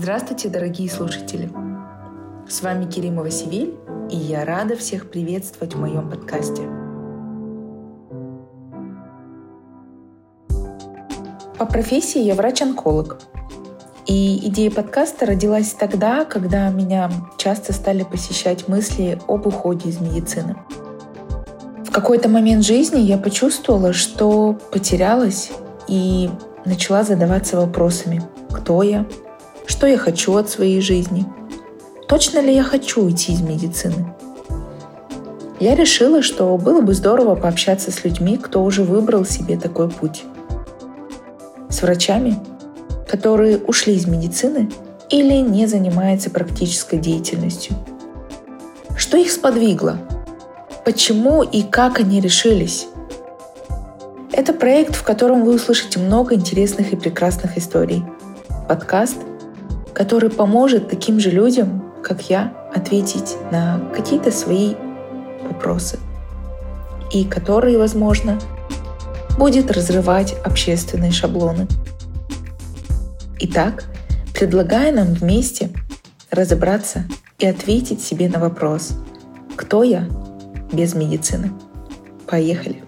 Здравствуйте, дорогие слушатели! С вами Керимова Сивиль, и я рада всех приветствовать в моем подкасте. По профессии я врач-онколог. И идея подкаста родилась тогда, когда меня часто стали посещать мысли об уходе из медицины. В какой-то момент жизни я почувствовала, что потерялась и начала задаваться вопросами, кто я, что я хочу от своей жизни, точно ли я хочу уйти из медицины. Я решила, что было бы здорово пообщаться с людьми, кто уже выбрал себе такой путь. С врачами, которые ушли из медицины или не занимаются практической деятельностью. Что их сподвигло? Почему и как они решились? Это проект, в котором вы услышите много интересных и прекрасных историй. Подкаст, который поможет таким же людям, как я, ответить на какие-то свои вопросы. И который, возможно, будет разрывать общественные шаблоны. Итак, предлагаю нам вместе разобраться и ответить себе на вопрос, кто я без медицины. Поехали!